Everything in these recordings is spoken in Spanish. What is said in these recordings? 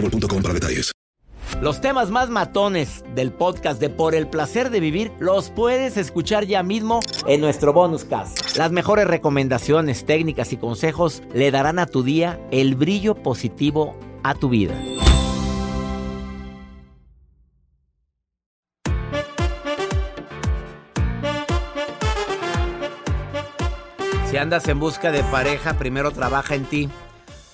boostmobile.com para detalles. Los temas más matones del podcast de Por el placer de vivir los puedes escuchar ya mismo en nuestro bonus cast. Las mejores recomendaciones, técnicas y consejos le darán a tu día el brillo positivo a tu vida. Si andas en busca de pareja, primero trabaja en ti.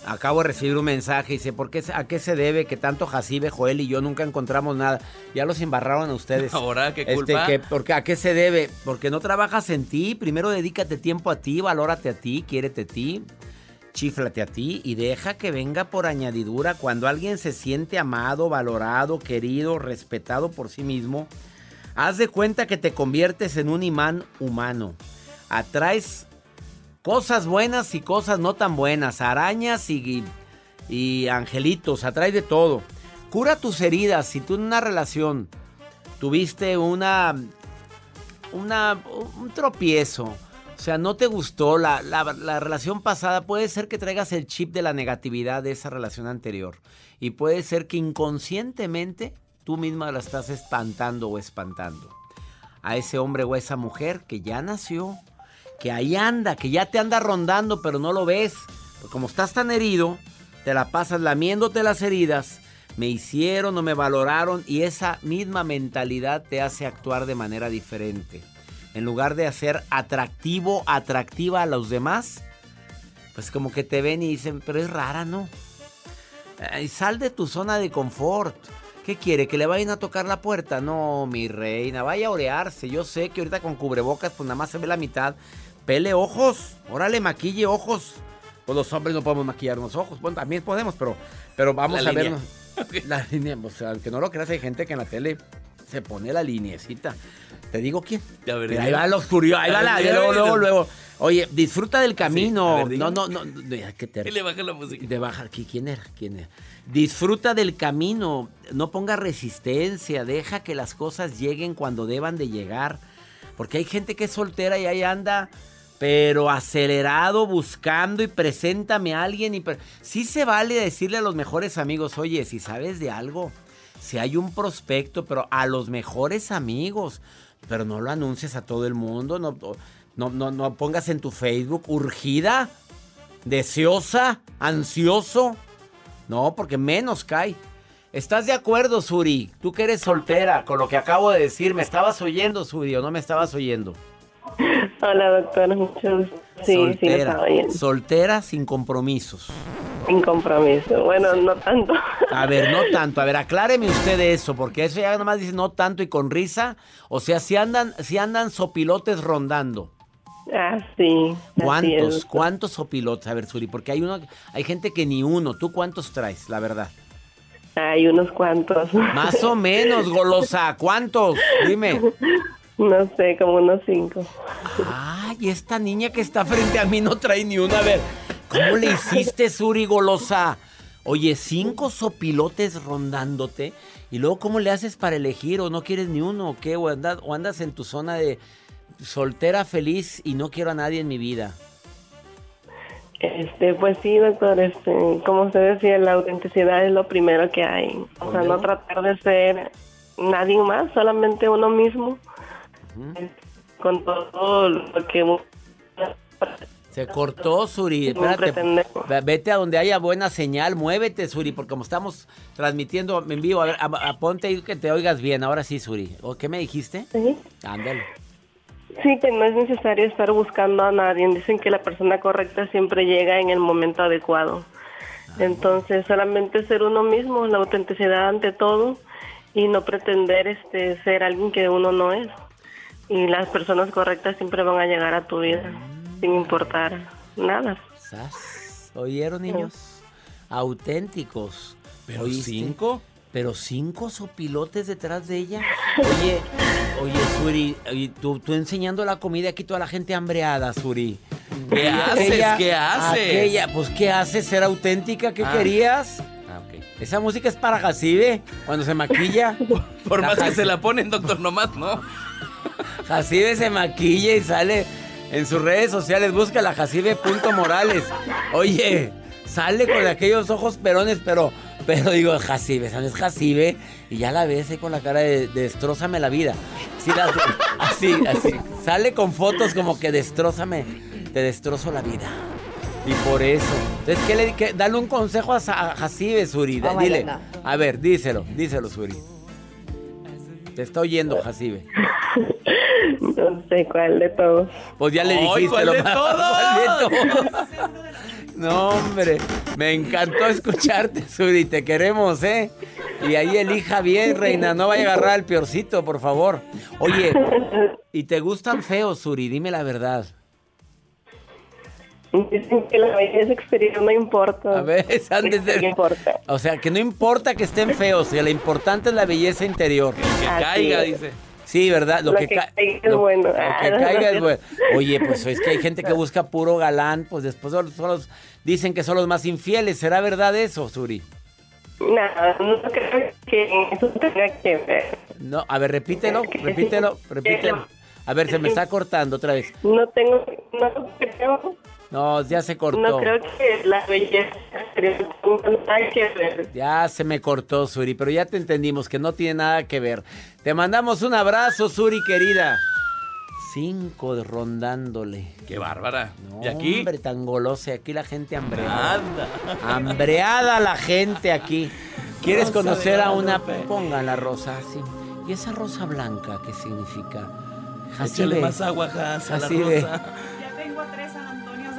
Acabo de recibir un mensaje y dice, ¿por qué, ¿a qué se debe que tanto Jacibe, Joel y yo nunca encontramos nada? Ya los embarraron a ustedes. Ahora, ¿qué Este, culpa? que- porque, ¿A qué se debe? Porque no trabajas en ti. Primero dedícate tiempo a ti, valórate a ti, quiérete a ti, chíflate a ti y deja que venga por añadidura. Cuando alguien se siente amado, valorado, querido, respetado por sí mismo, haz de cuenta que te conviertes en un imán humano. Atraes cosas buenas y cosas no tan buenas, arañas y, y angelitos, atrae de todo. Cura tus heridas. Si tú en una relación tuviste una, una un tropiezo, o sea, no te gustó la, la- la relación pasada, puede ser que traigas el chip de la negatividad de esa relación anterior. Y puede ser que inconscientemente tú misma la estás espantando o espantando. A ese hombre o a esa mujer que ya nació, que ahí anda, que ya te anda rondando, pero no lo ves. Porque como estás tan herido, te la pasas lamiéndote las heridas. Me hicieron, no me valoraron y esa misma mentalidad te hace actuar de manera diferente. En lugar de hacer atractivo, atractiva a los demás, pues como que te ven y dicen, pero es rara, ¿no? Ay, sal de tu zona de confort. ¿Qué quiere? ¿Que le vayan a tocar la puerta? No, mi reina, vaya a orearse. Yo sé que ahorita con cubrebocas, pues nada más se ve la mitad. Pele ojos, órale, maquille ojos. Pues los hombres no podemos maquillarnos ojos. Bueno, también podemos, pero, pero vamos La a vernos. La línea, o sea, aunque no lo creas, hay gente que en la tele se pone la lineecita. ¿Te digo quién? Ahí va los curiosos, ahí va la, luego, luego, luego. Oye, disfruta del camino. ver, no, no, no, no, que te- le baja la música. de bajar. ¿qui- ¿Quién era? ¿Quién era? Disfruta del camino. No ponga resistencia. Deja que las cosas lleguen cuando deban de llegar. Porque hay gente que es soltera y ahí anda, pero acelerado, buscando y preséntame a alguien. Y sí se vale decirle a los mejores amigos, oye, si sabes de algo, si hay un prospecto, pero a los mejores amigos. Pero no lo anuncies a todo el mundo. No, no, no, no pongas en tu Facebook urgida deseosa, ansioso. No, porque menos cae. ¿Estás de acuerdo, Suri? Tú que eres soltera, con lo que acabo de decir, ¿me estabas oyendo, Suri, o no me estabas oyendo? Hola, doctora. Mucho gusto. Sí, sí, soltera, oyendo. soltera sin compromisos. Sin compromiso. Bueno, no tanto. A ver, no tanto. A ver, acláreme usted eso, porque eso ya nomás dice no tanto y con risa. O sea, si andan, si andan sopilotes rondando. Ah, sí. ¿Cuántos? es. ¿Cuántos sopilotes? A ver, Suri, porque hay uno, hay gente que ni uno. ¿Tú cuántos traes, la verdad? Hay unos cuantos. Más o menos, golosa. ¿Cuántos? Dime. No sé, como unos cinco. Ay, esta niña que está frente a mí no trae ni una. A ver, ¿cómo le hiciste, Suri Golosa? Oye, cinco sopilotes rondándote. Y luego, ¿cómo le haces para elegir? ¿O no quieres ni uno? ¿O qué? ¿O andas, o andas en tu zona de soltera feliz y no quiero a nadie en mi vida? Este, pues sí, doctor, este, como usted decía, la autenticidad es lo primero que hay. O sea, no tratar de ser nadie más, solamente uno mismo. Con todo lo que... Se cortó, Suri. Espérate. Vete a donde haya buena señal. Muévete, Suri, porque como estamos transmitiendo en vivo, a ver, a, ponte y que te oigas bien. Ahora sí, Suri. ¿O qué me dijiste? Sí. Ándale. Sí, que no es necesario estar buscando a nadie. Dicen que la persona correcta siempre llega en el momento adecuado. Ah. Entonces, solamente ser uno mismo, la autenticidad ante todo y no pretender este ser alguien que uno no es. Y las personas correctas siempre van a llegar a tu vida sin importar nada. ¿Oyeron, niños? Auténticos. ¿Pero cinco? ¿Pero cinco sopilotes detrás de ella? Oye, oye, Suri, tú, tú enseñando la comida aquí toda la gente hambreada, Suri. ¿Qué haces? ¿Qué haces? pues, ¿qué haces? ¿Ser auténtica? ¿Qué ah. querías? Ah, Esa música es para Jacibe, cuando se maquilla. Por más que se la ponen, doctor, nomás, ¿no? Jacibe se maquilla y sale en sus redes sociales, busca la Jacibe.morales. Oye, sale con aquellos ojos perones, pero, pero digo, Jacibe, ¿sabes Jacibe? Y ya la ves ahí con la cara de, destrózame la vida. así, así. Sale con fotos como que destrózame, te destrozo la vida. Y por eso. Entonces, ¿qué le, dale un consejo a, Jacibe, Suri. Dile. A ver, díselo, díselo, Suri. Te está oyendo, Jacibe. No sé cuál de todos. Pues ya le dijiste ¿cuál lo de todos? No, hombre, me encantó escucharte, Suri, te queremos, ¿eh? Y ahí elija bien, reina, no vaya a agarrar al peorcito, por favor. Oye, ¿y te gustan feos, Suri? Dime la verdad. Dicen que la belleza exterior no importa. A ver, antes de... No importa. O sea, que no importa que estén feos, lo importante es la belleza interior. Que caiga, dice. Sí, ¿verdad? Lo, que, caiga es bueno. Lo que caiga es bueno. Oye, pues es que hay gente que busca puro galán, pues después son dicen que son los más infieles. ¿Será verdad eso, Suri? No, no creo que eso tenga que ver. No, a ver, repítelo, repítelo, repítelo. A ver, se me está cortando otra vez. No tengo, no creo no, ya se cortó. No creo que la belleza tenga que ver. Ya se me cortó, Suri, pero ya te entendimos que no tiene nada que ver. Te mandamos un abrazo, Suri, querida. Cinco rondándole. Qué bárbara. ¿Y aquí? Hombre, tan golosa. Aquí la gente hambreada. Hambreada la gente aquí. ¿Quieres conocer a una? Pongan la rosa así. ¿Y esa rosa blanca qué significa? Échale más agua, Jas, la rosa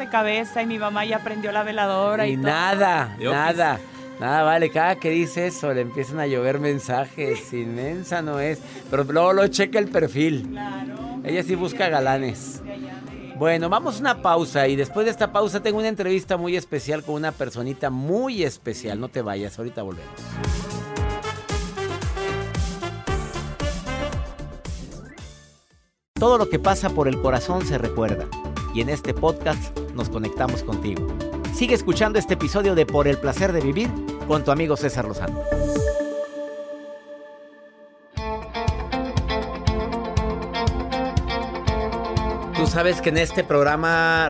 cabeza y mi mamá ya prendió la veladora y, nada, nada. Nada, vale, cada que dice eso le empiezan a llover mensajes. Inmensa no es. Pero luego lo checa el perfil. Claro. Ella sí busca galanes. Bueno, vamos a una pausa y después de esta pausa tengo una entrevista muy especial con una personita muy especial. No te vayas, ahorita volvemos. Todo lo que pasa por el corazón se recuerda y en este podcast nos conectamos contigo. Sigue escuchando este episodio de Por el placer de vivir con tu amigo César Lozano. Tú sabes que en este programa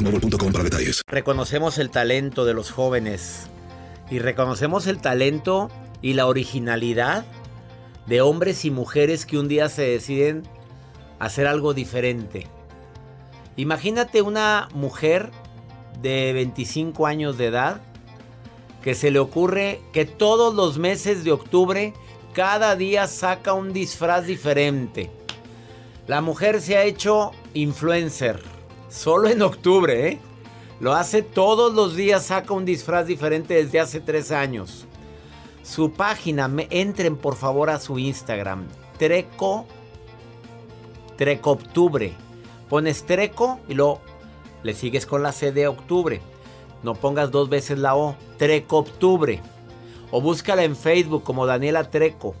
para detalles. Reconocemos el talento de los jóvenes y reconocemos el talento y la originalidad de hombres y mujeres que un día se deciden hacer algo diferente. Imagínate una mujer de 25 años de edad que se le ocurre que todos los meses de octubre cada día saca un disfraz diferente. La mujer se ha hecho influencer Solo en octubre, ¿eh? Lo hace todos los días, saca un disfraz diferente desde hace tres años. Su página, me, entren por favor a su Instagram, Treco, Treco Octubre. Pones Treco y luego le sigues con la C de Octubre. No pongas dos veces la O, Treco Octubre. O búscala en Facebook como Daniela Treco.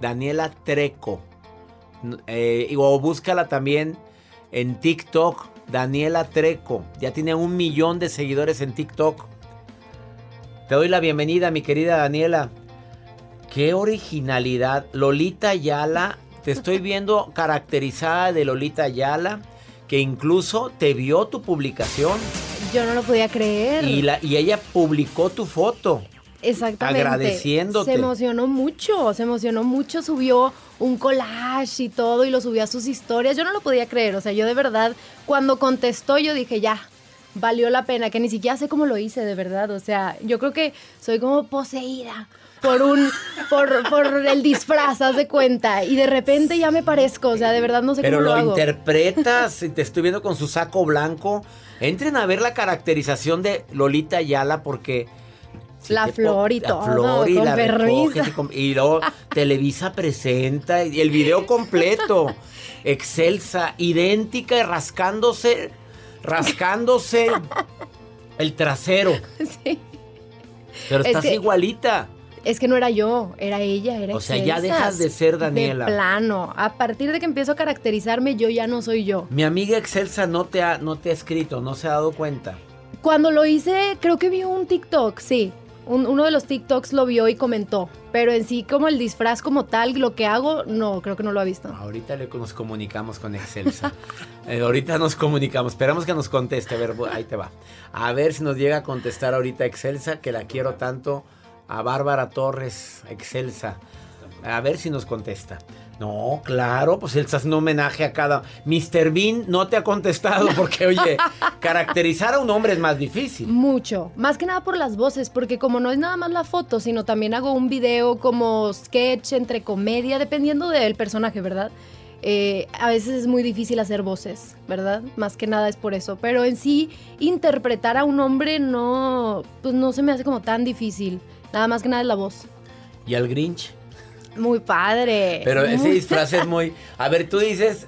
Daniela Treco. Eh, o búscala también en TikTok, Daniela Treco. Ya tiene un millón de seguidores en TikTok. Te doy la bienvenida, mi querida Daniela. Qué originalidad. Lolita Ayala. Te estoy viendo caracterizada de Lolita Ayala. Que incluso te vio tu publicación. Yo no lo podía creer. Y, la, y ella publicó tu foto. Exactamente. Agradeciéndote. Se emocionó mucho, se emocionó mucho, subió un collage y todo y lo subió a sus historias. Yo no lo podía creer, o sea, yo de verdad, cuando contestó yo dije, ya, valió la pena, que ni siquiera sé cómo lo hice, de verdad. O sea, yo creo que soy como poseída por un por, por el disfraz, haz de cuenta. Y de repente ya me parezco, o sea, de verdad no sé Pero cómo lo, lo, hago. interpretas, y te estoy viendo con su saco blanco. Entren a ver la caracterización de Lolita Ayala porque La flor y la todo, flor y con la recoges y, luego Televisa presenta y el video completo. Excelsa, idéntica y rascándose, rascándose el trasero. Sí. Pero Es estás que- igualita. Es que no era yo, era ella, era O sea, ya dejas de ser Daniela. De plano. A partir de que empiezo a caracterizarme, yo ya no soy yo. Mi amiga Excelsa no te ha, no te ha escrito, no se ha dado cuenta. Cuando lo hice, creo que vio un TikTok, sí. Un- uno de los TikToks lo vio y comentó. Pero en sí, como el disfraz como tal, lo que hago, no, creo que no lo ha visto. Ahorita le- nos comunicamos con Excelsa. Eh, ahorita nos comunicamos. Esperamos que nos conteste. A ver, ahí te va. A ver si nos llega a contestar ahorita Excelsa, que la quiero tanto. A Bárbara Torres, Excelsa. A ver si nos contesta. No, claro, pues él está haciendo un homenaje a cada. Mr. Bean no te ha contestado porque, oye, caracterizar a un hombre es más difícil. Mucho. Más que nada por las voces, porque como no es nada más la foto, sino también hago un video como sketch entre comedia, dependiendo del personaje, ¿verdad? Eh, a veces es muy difícil hacer voces, ¿verdad? Más que nada es por eso. Pero en sí, interpretar a un hombre no, pues no se me hace como tan difícil. Nada más que nada es la voz. ¿Y al Grinch? Muy padre. Pero ese Muy- disfraz es muy. A ver, tú dices.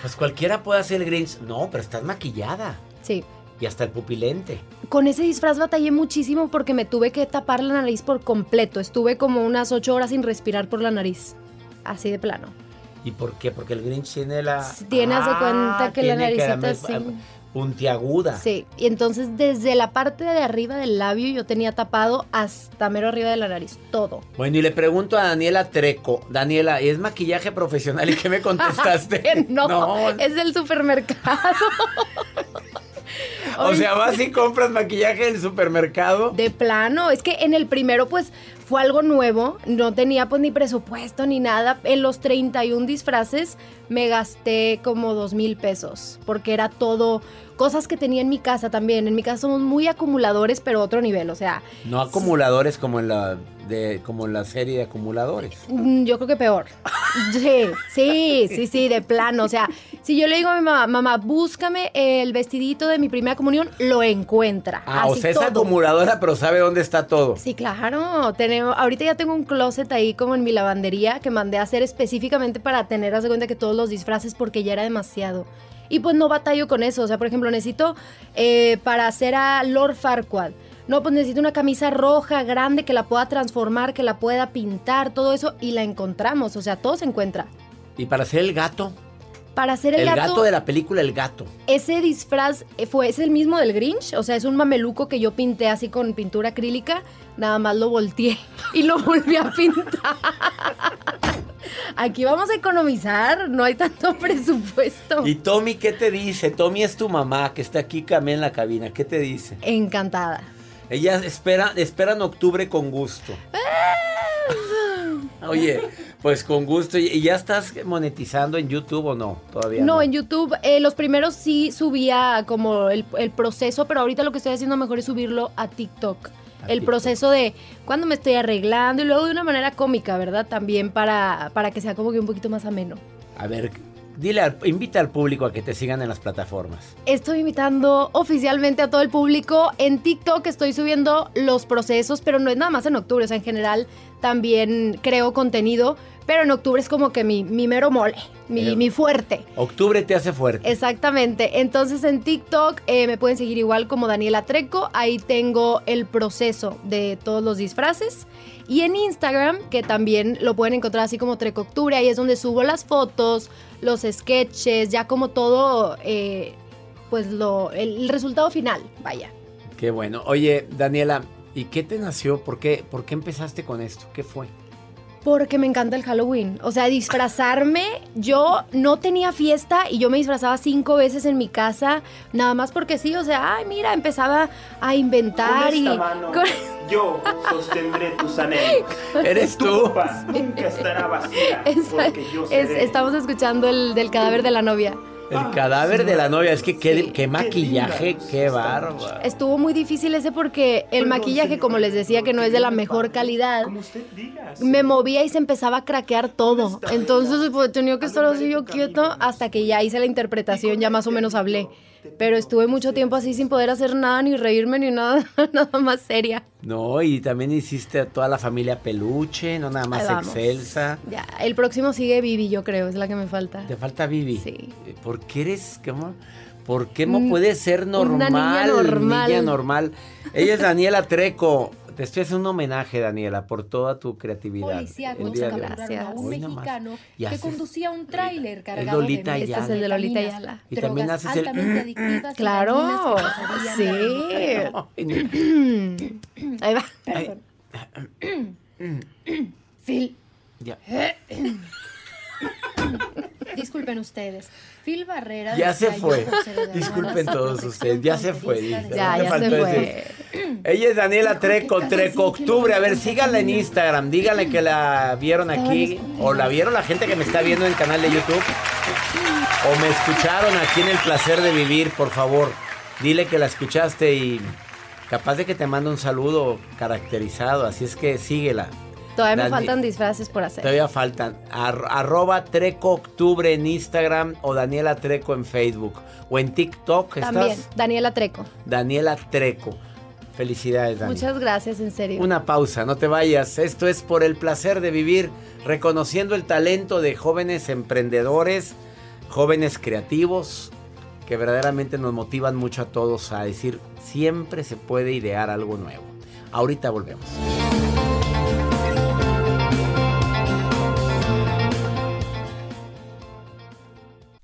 Pues cualquiera puede hacer el Grinch. No, pero estás maquillada. Sí. Y hasta el pupilente. Con ese disfraz batallé muchísimo porque me tuve que tapar la nariz por completo. Estuve como unas ocho horas sin respirar por la nariz. Así de plano. ¿Y por qué? Porque el Grinch tiene la. Tiene, haz de cuenta que la naricita. Puntiaguda. Sí, y entonces desde la parte de arriba del labio yo tenía tapado hasta mero arriba de la nariz, todo. Bueno, y le pregunto a Daniela Treco. Daniela, ¿es maquillaje profesional? ¿Y qué me contestaste? no, es del supermercado. O sea, vas y compras maquillaje en el supermercado. De plano, es que en el primero pues fue algo nuevo, no tenía pues ni presupuesto ni nada. En los 31 disfraces me gasté como dos mil pesos, porque era todo cosas que tenía en mi casa también. En mi casa somos muy acumuladores, pero otro nivel, o sea, No acumuladores como en la de como en la serie de acumuladores. Mm, Yo creo que peor. Sí, sí, sí, sí, de plano. O sea, si yo le digo a mi mamá, mamá, búscame el vestidito de mi primera comunión, lo encuentra. Ah, o sea, es acumuladora, pero sabe dónde está todo. Sí, claro. Tenemos, ahorita ya tengo un closet ahí como en mi lavandería que mandé a hacer específicamente para tener, haz de cuenta que todos los disfraces porque ya era demasiado. Y pues no batallo con eso. O sea, por ejemplo, necesito eh, para hacer a Lord Farquaad. No, pues necesito una camisa roja, grande, que la pueda transformar, que la pueda pintar, todo eso. Y la encontramos. O sea, todo se encuentra. Y para hacer el gato, Para hacer el, el, gato, de la película El Gato. ese disfraz eh, fue, es el mismo del Grinch, o sea, es un mameluco que yo pinté así con pintura acrílica, nada más lo volteé y lo volví a pintar. Aquí vamos a economizar, no hay tanto presupuesto. ¿Y Tommy qué te dice? Tommy es tu mamá que está aquí también en la cabina. ¿Qué te dice? Encantada. Ella espera, espera en octubre con gusto. Oye, pues con gusto. ¿Y y ya estás monetizando en YouTube o no? Todavía no. No, en YouTube eh, los primeros sí subía como el, el proceso, pero ahorita lo que estoy haciendo mejor es subirlo a TikTok. El proceso de cuando me estoy arreglando y luego de una manera cómica, ¿verdad? También para, para que sea como que un poquito más ameno. A ver, dile, invita al público a que te sigan en las plataformas. Estoy invitando oficialmente a todo el público. En TikTok estoy subiendo los procesos, pero no es nada más en octubre, o sea, en general también creo contenido, pero en octubre es como que mi, mi mero mole, mi, mi fuerte. Octubre te hace fuerte. Exactamente. Entonces en TikTok eh, me pueden seguir igual como Daniela Treco. Ahí tengo el proceso de todos los disfraces. Y en Instagram, que también lo pueden encontrar así como Treco Octubre, ahí es donde subo las fotos, los sketches, ya como todo, eh, pues lo, el, resultado final, vaya. Qué bueno. Oye, Daniela, ¿y qué te nació? ¿Por qué, ¿Por qué empezaste con esto? ¿Qué fue? Porque me encanta el Halloween. O sea, disfrazarme. Yo no tenía fiesta y yo me disfrazaba cinco veces en mi casa, nada más porque sí. O sea, ay, mira, empezaba a inventar y. yo sostendré tus anhelos. Eres tú. nunca estará vacía. estamos escuchando el del cadáver de la novia. El cadáver de la novia, es que qué, maquillaje, qué bárbaro. Estuvo muy difícil ese porque el maquillaje, como les decía, que no es de la mejor calidad, me movía y se empezaba a craquear todo. Entonces pues, tenía que estar así yo quieto hasta que ya hice la interpretación, ya más o menos hablé. Pero estuve mucho tiempo así sin poder hacer nada, ni reírme, ni nada, nada más seria. No, y también hiciste a toda la familia peluche, no nada más excelsa. Ya, el próximo sigue Vivi, yo creo, es la que me falta. ¿Te falta Vivi? Sí. Eh, ¿Por qué eres, cómo? ¿Por qué no puede ser normal? Una niña normal. Niña normal. Ella es Daniela Treco. Te estoy haciendo un homenaje, Daniela, por toda tu creatividad. Policía gracias. un mexicano que conducía un tráiler cargado de Este es el de Lolita Ayala. Y también haces el... claro, sí. Ahí va. Phil. Ya. Disculpen ustedes. Phil Barrera. Ya se fue. Disculpen todos ustedes. Ya se fue. Ya, ya se fue. Ella es Daniela Treco, Treco Octubre. A ver, síganla en Instagram. Díganle que la vieron aquí. O la vieron la gente que me está viendo en el canal de YouTube. O me escucharon aquí en El Placer de Vivir, por favor. Dile que la escuchaste y capaz de que te mande un saludo caracterizado. Así es que síguela. Todavía me faltan disfraces por hacer. Todavía faltan. arroba Treco Octubre en Instagram o Daniela Treco en Facebook. O en TikTok. También, Daniela Treco. Daniela Treco. Felicidades, Dani. Muchas gracias, en serio. Una pausa, no te vayas. Esto es por el placer de vivir, reconociendo el talento de jóvenes emprendedores, jóvenes creativos, que verdaderamente nos motivan mucho a todos a decir, siempre se puede idear algo nuevo. Ahorita volvemos.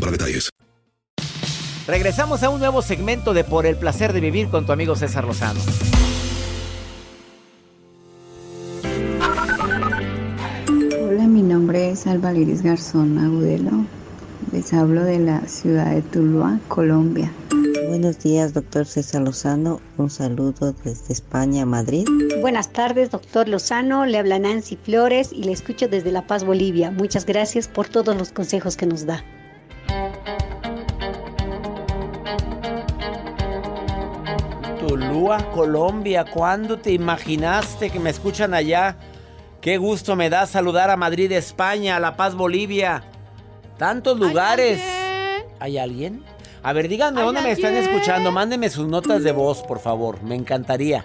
para detalles. Regresamos a un nuevo segmento de Por el placer de vivir con tu amigo César Lozano. Hola, mi nombre es Alba Liris Garzón Agudelo. Les hablo de la ciudad de Tuluá, Colombia. Buenos días, doctor César Lozano. Un saludo desde España, Madrid. Buenas tardes, doctor Lozano. Le habla Nancy Flores y le escucho desde La Paz, Bolivia. Muchas gracias por todos los consejos que nos da. Tulúa, Colombia, ¿cuándo te imaginaste que me escuchan allá? Qué gusto me da saludar a Madrid, España, a La Paz, Bolivia. Tantos lugares. ¿Hay alguien? A ver, díganme dónde me están escuchando. Mándenme sus notas de voz, por favor. Me encantaría.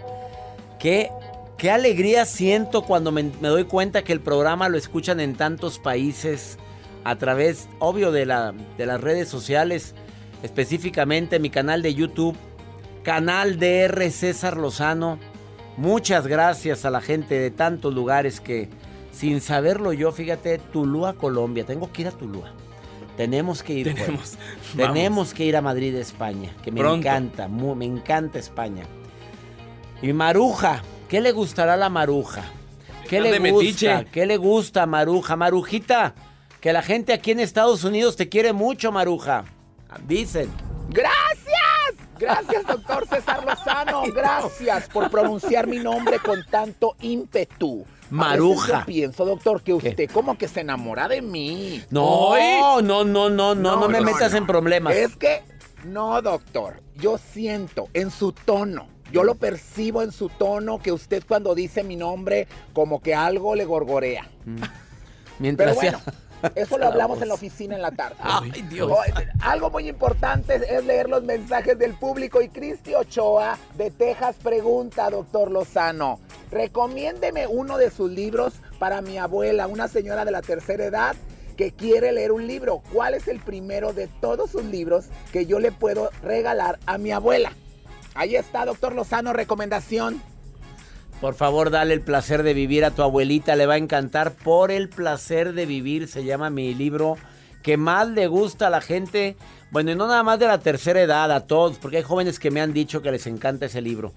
Qué, qué alegría siento cuando me doy cuenta que el programa lo escuchan en tantos países a través, obvio, de, la, de las redes sociales, específicamente mi canal de YouTube, canal DR César Lozano. Muchas gracias a la gente de tantos lugares que, sin saberlo yo, fíjate, Tulúa, Colombia. Tengo que ir a Tulúa. Tenemos que ir. Tenemos. Tenemos que ir a Madrid, España, que me encanta, me encanta España. Y Maruja, ¿qué le gustará a la Maruja? ¿Qué le gusta? ¿Qué le gusta, Maruja? Marujita, que la gente aquí en Estados Unidos te quiere mucho, Maruja. Dicen. ¡Gracias! Gracias, doctor César Lozano. Gracias por pronunciar mi nombre con tanto ímpetu. Maruja. Yo pienso, doctor, que usted como que se enamora de mí. No, no, no, no, no, no, no me metas en problemas. Es que, no, doctor. Yo siento en su tono yo lo percibo en su tono que usted cuando dice mi nombre como que algo le gorgorea. Mm. Mientras Pero bueno, eso lo hablamos en la oficina en la tarde. Ay, Dios. algo muy importante es leer los mensajes del público y Cristi Ochoa de Texas pregunta, doctor Lozano, recomiéndeme uno de sus libros para mi abuela, una señora de la tercera edad que quiere leer un libro. ¿Cuál es el primero de todos sus libros que yo le puedo regalar a mi abuela? Ahí está, doctor Lozano, recomendación. Por favor, dale el placer de vivir a tu abuelita, le va a encantar. Por el placer de vivir se llama mi libro que más le gusta a la gente. Bueno, y no nada más de la tercera edad, a todos, porque hay jóvenes que me han dicho que les encanta ese libro.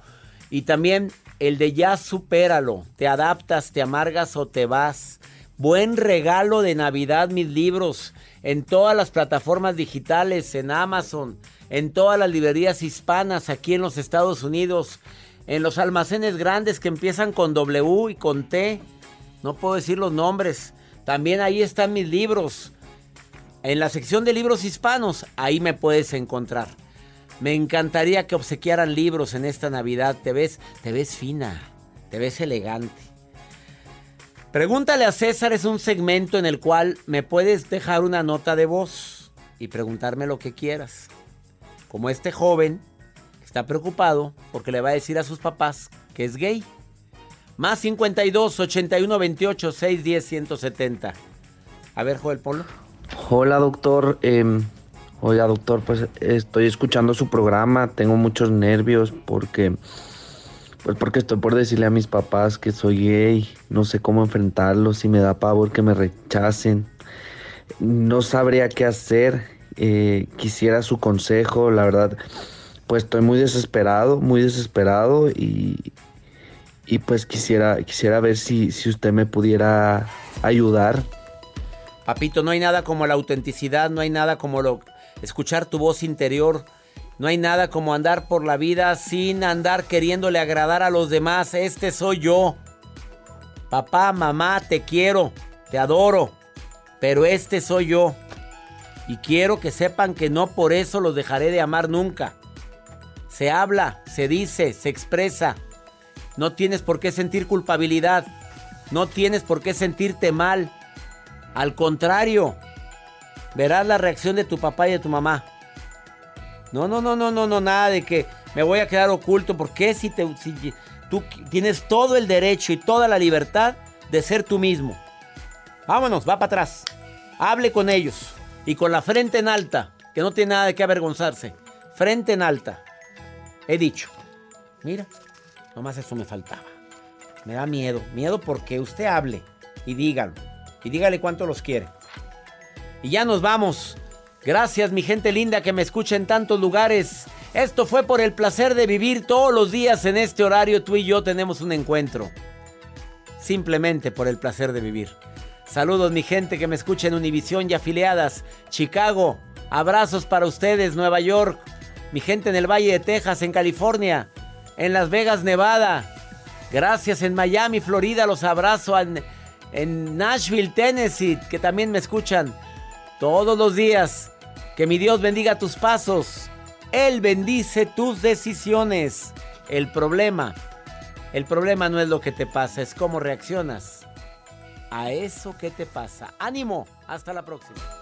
Y también el de ya supéralo, te adaptas, te amargas o te vas. Buen regalo de Navidad mis libros en todas las plataformas digitales, en Amazon, en todas las librerías hispanas aquí en los Estados Unidos, en los almacenes grandes que empiezan con W y con T. No puedo decir los nombres. También ahí están mis libros. En la sección de libros hispanos, ahí me puedes encontrar. Me encantaría que obsequiaran libros en esta Navidad. Te ves, te ves fina, te ves elegante. Pregúntale a César es un segmento en el cual me puedes dejar una nota de voz y preguntarme lo que quieras como este joven está preocupado porque le va a decir a sus papás que es gay. Más 52 81 28 610 170. A ver, Joel Polo. Hola, doctor. Eh, oiga, doctor, pues estoy escuchando su programa. Tengo muchos nervios porque. Pues porque estoy por decirle a mis papás que soy gay. No sé cómo enfrentarlo. Si me da pavor que me rechacen. No sabría qué hacer. Eh, quisiera su consejo, la verdad, pues estoy muy desesperado, muy desesperado y, y pues quisiera, quisiera ver si, si usted me pudiera ayudar. Papito, no hay nada como la autenticidad, no hay nada como lo, escuchar tu voz interior, no hay nada como andar por la vida sin andar queriéndole agradar a los demás. Este soy yo. Papá, mamá, te quiero, te adoro, pero este soy yo. Y quiero que sepan que no por eso los dejaré de amar nunca. Se habla, se dice, se expresa. No tienes por qué sentir culpabilidad. No tienes por qué sentirte mal. Al contrario, verás la reacción de tu papá y de tu mamá. No, no, no, no, no, no, nada de que me voy a quedar oculto. Porque si, te, si tú tienes todo el derecho y toda la libertad de ser tú mismo. Vámonos, va para atrás. Hable con ellos y con la frente en alta, que no tiene nada de qué avergonzarse. Frente en alta. He dicho. Mira, nomás eso me faltaba. Me da miedo. Miedo porque usted hable y dígalo. Y dígale cuánto los quiere. Y ya nos vamos. Gracias mi gente linda que me escucha en tantos lugares. Esto fue por el placer de vivir todos los días en este horario. Tú y yo tenemos un encuentro. Simplemente por el placer de vivir. Saludos mi gente que me escucha en Univisión y afiliadas. Chicago, abrazos para ustedes, Nueva York. Mi gente en el Valle de Texas, en California. En Las Vegas, Nevada. Gracias en Miami, Florida. Los abrazo en, Nashville, Tennessee, que también me escuchan todos los días. Que mi Dios bendiga tus pasos. Él bendice tus decisiones. El problema, el problema no es lo que te pasa, es cómo reaccionas a eso que te pasa. Ánimo, hasta la próxima.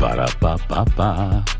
Ba-da-ba-ba-ba.